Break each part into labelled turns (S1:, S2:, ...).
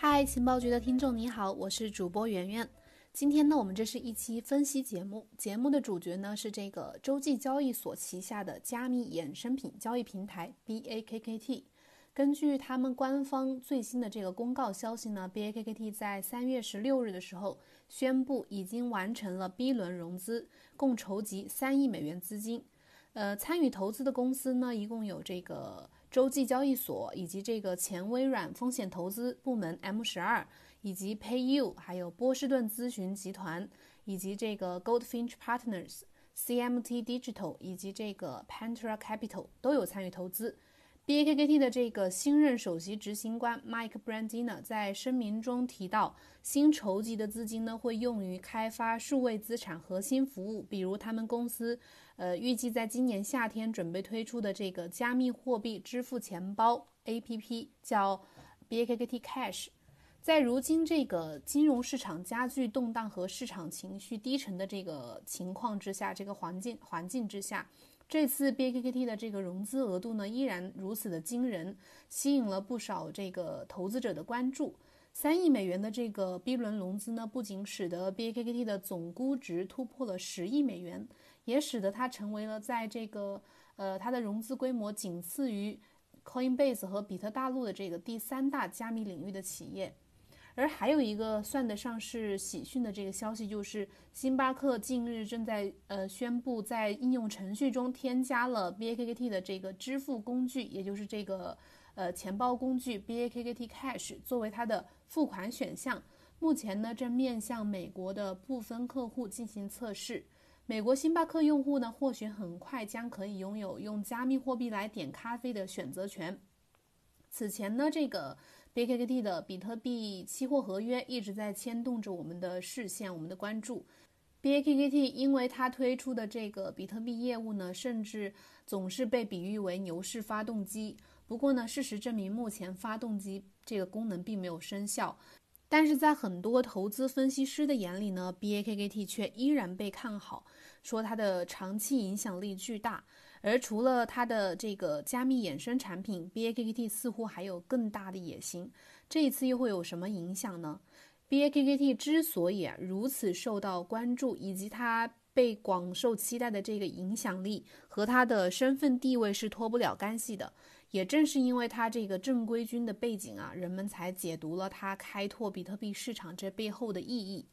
S1: 嗨，情报局的听众你好，我是主播圆圆。今天呢，我们这是一期分析节目，节目的主角呢是这个洲际交易所旗下的加密衍生品交易平台 BAKKT。根据他们官方最新的这个公告消息呢，BAKKT 在三月十六日的时候宣布已经完成了 B 轮融资，共筹集三亿美元资金。呃，参与投资的公司呢，一共有这个。洲际交易所以及这个前微软风险投资部门 M 十二，以及 PayU，还有波士顿咨询集团，以及这个 Goldfinch Partners、CMT Digital 以及这个 Pantera Capital 都有参与投资。BAKKT 的这个新任首席执行官 Mike Brandina 在声明中提到，新筹集的资金呢会用于开发数位资产核心服务，比如他们公司，呃，预计在今年夏天准备推出的这个加密货币支付钱包 APP，叫 BAKKT Cash。在如今这个金融市场加剧动荡和市场情绪低沉的这个情况之下，这个环境环境之下。这次 BAKKT 的这个融资额度呢，依然如此的惊人，吸引了不少这个投资者的关注。三亿美元的这个 B 轮融资呢，不仅使得 BAKKT 的总估值突破了十亿美元，也使得它成为了在这个呃它的融资规模仅次于 Coinbase 和比特大陆的这个第三大加密领域的企业。而还有一个算得上是喜讯的这个消息，就是星巴克近日正在呃宣布，在应用程序中添加了 BAKKT 的这个支付工具，也就是这个呃钱包工具 BAKKT Cash 作为它的付款选项。目前呢，正面向美国的部分客户进行测试。美国星巴克用户呢，或许很快将可以拥有用加密货币来点咖啡的选择权。此前呢，这个。BAKKT 的比特币期货合约一直在牵动着我们的视线，我们的关注。BAKKT 因为它推出的这个比特币业务呢，甚至总是被比喻为牛市发动机。不过呢，事实证明，目前发动机这个功能并没有生效。但是在很多投资分析师的眼里呢，BAKKT 却依然被看好，说它的长期影响力巨大。而除了它的这个加密衍生产品，BAKKT 似乎还有更大的野心。这一次又会有什么影响呢？BAKKT 之所以如此受到关注，以及它被广受期待的这个影响力，和它的身份地位是脱不了干系的。也正是因为它这个正规军的背景啊，人们才解读了它开拓比特币市场这背后的意义。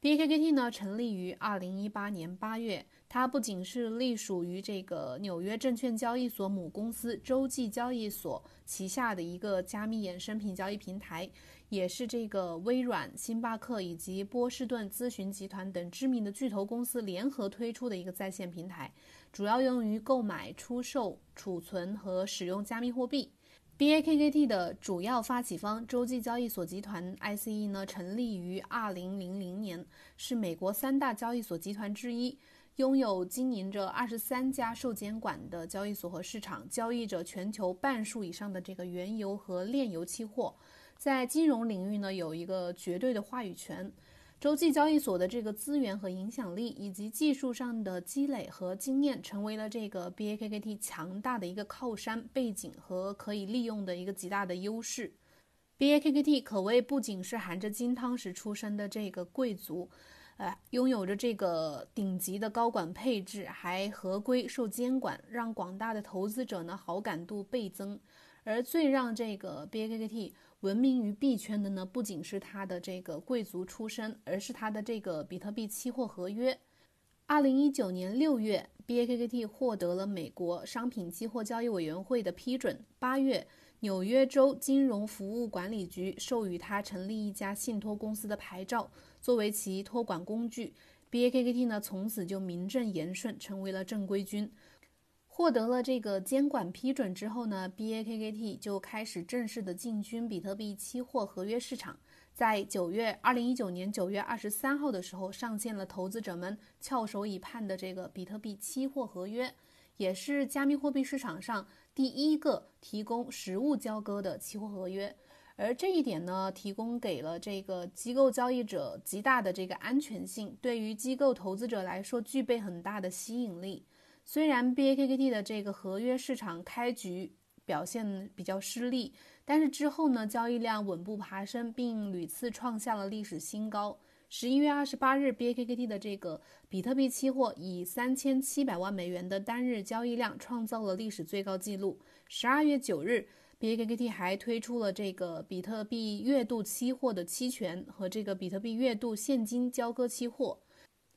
S1: BAKKT 呢，成立于二零一八年八月，它不仅是隶属于这个纽约证券交易所母公司洲际交易所旗下的一个加密衍生品交易平台，也是这个微软、星巴克以及波士顿咨询集团等知名的巨头公司联合推出的一个在线平台。主要用于购买、出售、储存和使用加密货币。BAKKT 的主要发起方洲际交易所集团 （ICE） 呢，成立于2000年，是美国三大交易所集团之一，拥有经营着23家受监管的交易所和市场，交易着全球半数以上的这个原油和炼油期货，在金融领域呢，有一个绝对的话语权。洲际交易所的这个资源和影响力，以及技术上的积累和经验，成为了这个 BAKKT 强大的一个靠山背景和可以利用的一个极大的优势。BAKKT 可谓不仅是含着金汤匙出生的这个贵族，呃，拥有着这个顶级的高管配置，还合规受监管，让广大的投资者呢好感度倍增。而最让这个 BAKKT 闻名于币圈的呢，不仅是它的这个贵族出身，而是它的这个比特币期货合约。二零一九年六月，BAKKT 获得了美国商品期货交易委员会的批准。八月，纽约州金融服务管理局授予它成立一家信托公司的牌照，作为其托管工具。BAKKT 呢，从此就名正言顺成为了正规军。获得了这个监管批准之后呢，BAKKT 就开始正式的进军比特币期货合约市场。在九月二零一九年九月二十三号的时候，上线了投资者们翘首以盼的这个比特币期货合约，也是加密货币市场上第一个提供实物交割的期货合约。而这一点呢，提供给了这个机构交易者极大的这个安全性，对于机构投资者来说具备很大的吸引力。虽然 BAKKT 的这个合约市场开局表现比较失利，但是之后呢，交易量稳步爬升，并屡次创下了历史新高。十一月二十八日，BAKKT 的这个比特币期货以三千七百万美元的单日交易量创造了历史最高纪录。十二月九日，BAKKT 还推出了这个比特币月度期货的期权和这个比特币月度现金交割期货，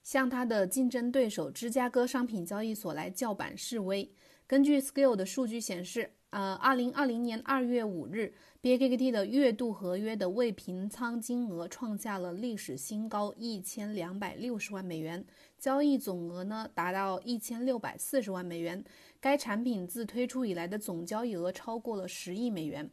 S1: 向它的竞争对手芝加哥商品交易所来叫板示威。根据 Scale 的数据显示，呃，二零二零年二月五日，BAKKT 的月度合约的未平仓金额创下了历史新高，一千两百六十万美元，交易总额呢达到一千六百四十万美元。该产品自推出以来的总交易额超过了十亿美元。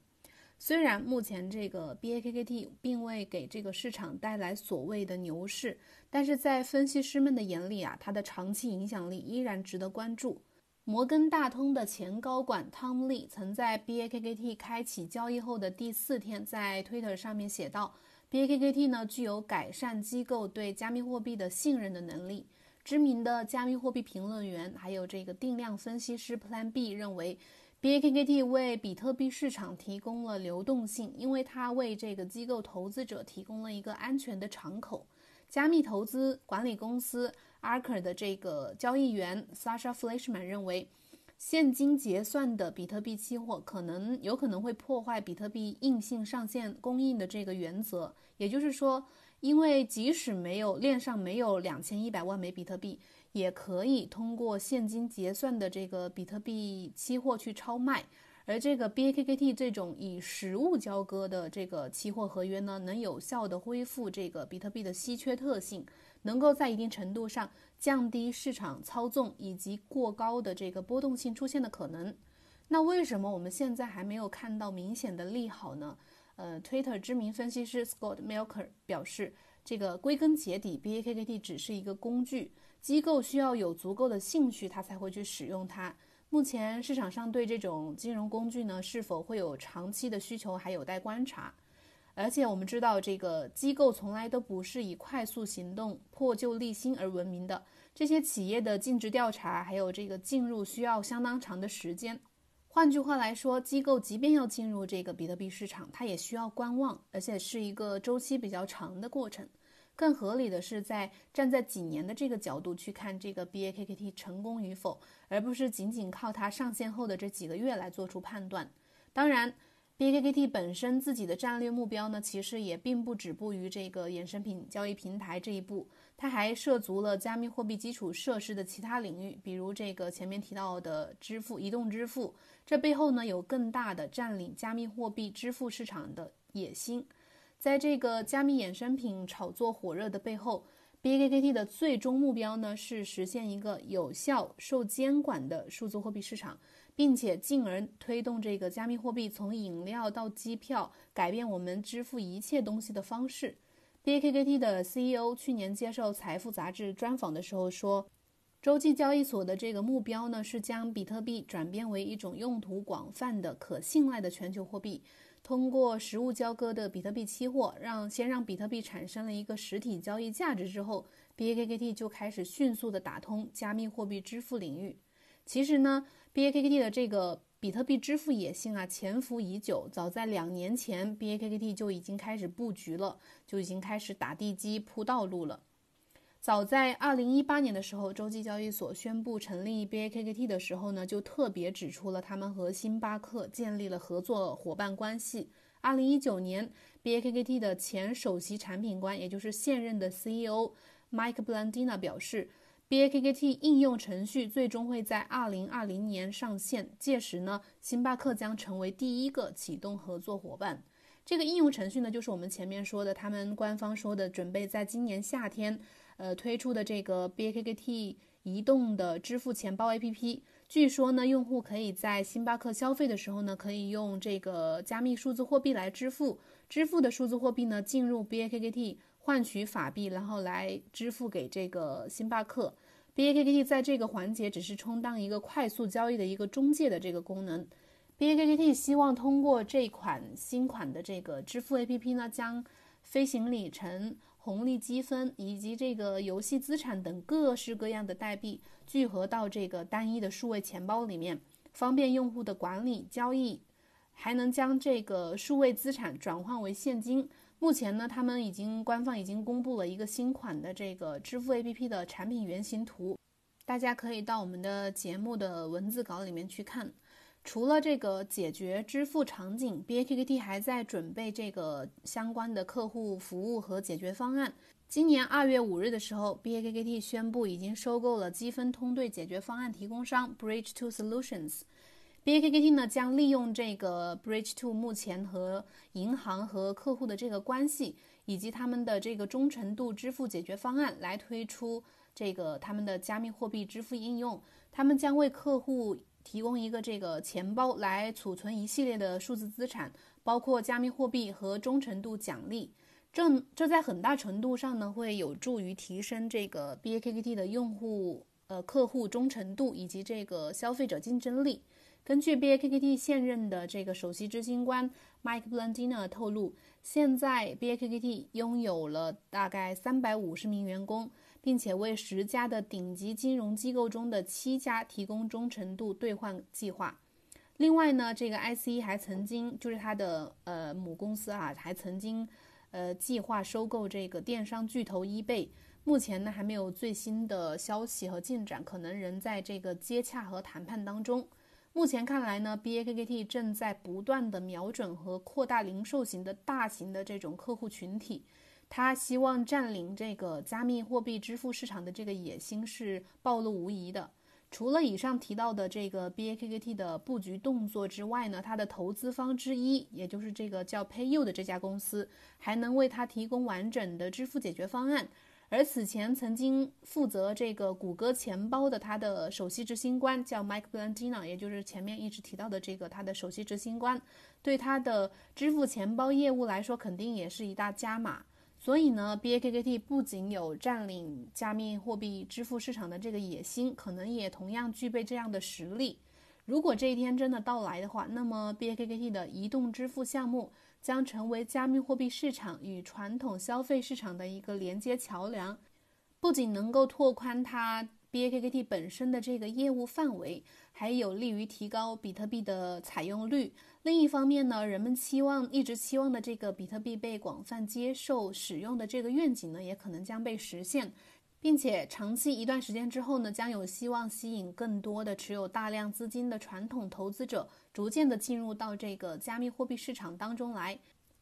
S1: 虽然目前这个 BAKKT 并未给这个市场带来所谓的牛市，但是在分析师们的眼里啊，它的长期影响力依然值得关注。摩根大通的前高管 Tom Lee 曾在 BAKKT 开启交易后的第四天，在 Twitter 上面写道：“BAKKT 呢具有改善机构对加密货币的信任的能力。”知名的加密货币评论员还有这个定量分析师 Plan B 认为，BAKKT 为比特币市场提供了流动性，因为它为这个机构投资者提供了一个安全的敞口。加密投资管理公司。Arker 的这个交易员 Sasha Fleishman 认为，现金结算的比特币期货可能有可能会破坏比特币硬性上限供应的这个原则。也就是说，因为即使没有链上没有两千一百万枚比特币，也可以通过现金结算的这个比特币期货去超卖。而这个 BAKKT 这种以实物交割的这个期货合约呢，能有效的恢复这个比特币的稀缺特性。能够在一定程度上降低市场操纵以及过高的这个波动性出现的可能。那为什么我们现在还没有看到明显的利好呢？呃，Twitter 知名分析师 Scott Melker 表示，这个归根结底，BAKKT 只是一个工具，机构需要有足够的兴趣，他才会去使用它。目前市场上对这种金融工具呢，是否会有长期的需求，还有待观察。而且我们知道，这个机构从来都不是以快速行动、破旧立新而闻名的。这些企业的尽职调查，还有这个进入需要相当长的时间。换句话来说，机构即便要进入这个比特币市场，它也需要观望，而且是一个周期比较长的过程。更合理的是，在站在几年的这个角度去看这个 BAKKT 成功与否，而不是仅仅靠它上线后的这几个月来做出判断。当然。BAKKT 本身自己的战略目标呢，其实也并不止步于这个衍生品交易平台这一步，它还涉足了加密货币基础设施的其他领域，比如这个前面提到的支付、移动支付。这背后呢，有更大的占领加密货币支付市场的野心。在这个加密衍生品炒作火热的背后，BKKT 的最终目标呢，是实现一个有效、受监管的数字货币市场。并且进而推动这个加密货币从饮料到机票，改变我们支付一切东西的方式。BAKKT 的 CEO 去年接受《财富》杂志专访的时候说，洲际交易所的这个目标呢是将比特币转变为一种用途广泛的、可信赖的全球货币。通过实物交割的比特币期货，让先让比特币产生了一个实体交易价值之后，BAKKT 就开始迅速的打通加密货币支付领域。其实呢。BAKKT 的这个比特币支付野心啊，潜伏已久。早在两年前，BAKKT 就已经开始布局了，就已经开始打地基、铺道路了。早在2018年的时候，洲际交易所宣布成立 BAKKT 的时候呢，就特别指出了他们和星巴克建立了合作伙伴关系。2019年，BAKKT 的前首席产品官，也就是现任的 CEO Mike Blandina 表示。BAKKT 应用程序最终会在二零二零年上线，届时呢，星巴克将成为第一个启动合作伙伴。这个应用程序呢，就是我们前面说的，他们官方说的，准备在今年夏天，呃，推出的这个 BAKKT 移动的支付钱包 APP。据说呢，用户可以在星巴克消费的时候呢，可以用这个加密数字货币来支付，支付的数字货币呢，进入 BAKKT。换取法币，然后来支付给这个星巴克。BAKKT 在这个环节只是充当一个快速交易的一个中介的这个功能。BAKKT 希望通过这款新款的这个支付 APP 呢，将飞行里程、红利积分以及这个游戏资产等各式各样的代币聚合到这个单一的数位钱包里面，方便用户的管理、交易，还能将这个数位资产转换为现金。目前呢，他们已经官方已经公布了一个新款的这个支付 APP 的产品原型图，大家可以到我们的节目的文字稿里面去看。除了这个解决支付场景，BAKKT 还在准备这个相关的客户服务和解决方案。今年二月五日的时候，BAKKT 宣布已经收购了积分通兑解决方案提供商 Bridge to Solutions。BAKKT 呢将利用这个 Bridge Two 目前和银行和客户的这个关系，以及他们的这个忠诚度支付解决方案，来推出这个他们的加密货币支付应用。他们将为客户提供一个这个钱包来储存一系列的数字资产，包括加密货币和忠诚度奖励。这这在很大程度上呢会有助于提升这个 BAKKT 的用户呃客户忠诚度以及这个消费者竞争力。根据 BAKKT 现任的这个首席执行官 Mike Blandina 透露，现在 BAKKT 拥有了大概三百五十名员工，并且为十家的顶级金融机构中的七家提供忠诚度兑换计划。另外呢，这个 ICE 还曾经就是它的呃母公司啊，还曾经呃计划收购这个电商巨头 eBay。目前呢还没有最新的消息和进展，可能仍在这个接洽和谈判当中。目前看来呢，BAKKT 正在不断的瞄准和扩大零售型的大型的这种客户群体，他希望占领这个加密货币支付市场的这个野心是暴露无遗的。除了以上提到的这个 BAKKT 的布局动作之外呢，它的投资方之一，也就是这个叫 PayU 的这家公司，还能为它提供完整的支付解决方案。而此前曾经负责这个谷歌钱包的他的首席执行官叫 Mike Blandina，也就是前面一直提到的这个他的首席执行官，对他的支付钱包业务来说，肯定也是一大加码。所以呢，BAKKT 不仅有占领加密货币支付市场的这个野心，可能也同样具备这样的实力。如果这一天真的到来的话，那么 BAKKT 的移动支付项目。将成为加密货币市场与传统消费市场的一个连接桥梁，不仅能够拓宽它 BAKKT 本身的这个业务范围，还有利于提高比特币的采用率。另一方面呢，人们期望一直期望的这个比特币被广泛接受使用的这个愿景呢，也可能将被实现。并且长期一段时间之后呢，将有希望吸引更多的持有大量资金的传统投资者，逐渐的进入到这个加密货币市场当中来。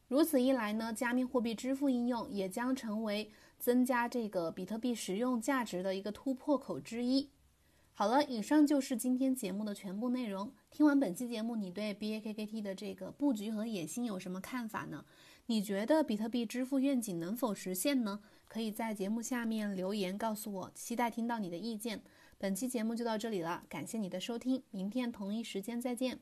S1: 如此一来呢，加密货币支付应用也将成为增加这个比特币实用价值的一个突破口之一。好了，以上就是今天节目的全部内容。听完本期节目，你对 BAKKT 的这个布局和野心有什么看法呢？你觉得比特币支付愿景能否实现呢？可以在节目下面留言告诉我，期待听到你的意见。本期节目就到这里了，感谢你的收听，明天同一时间再见。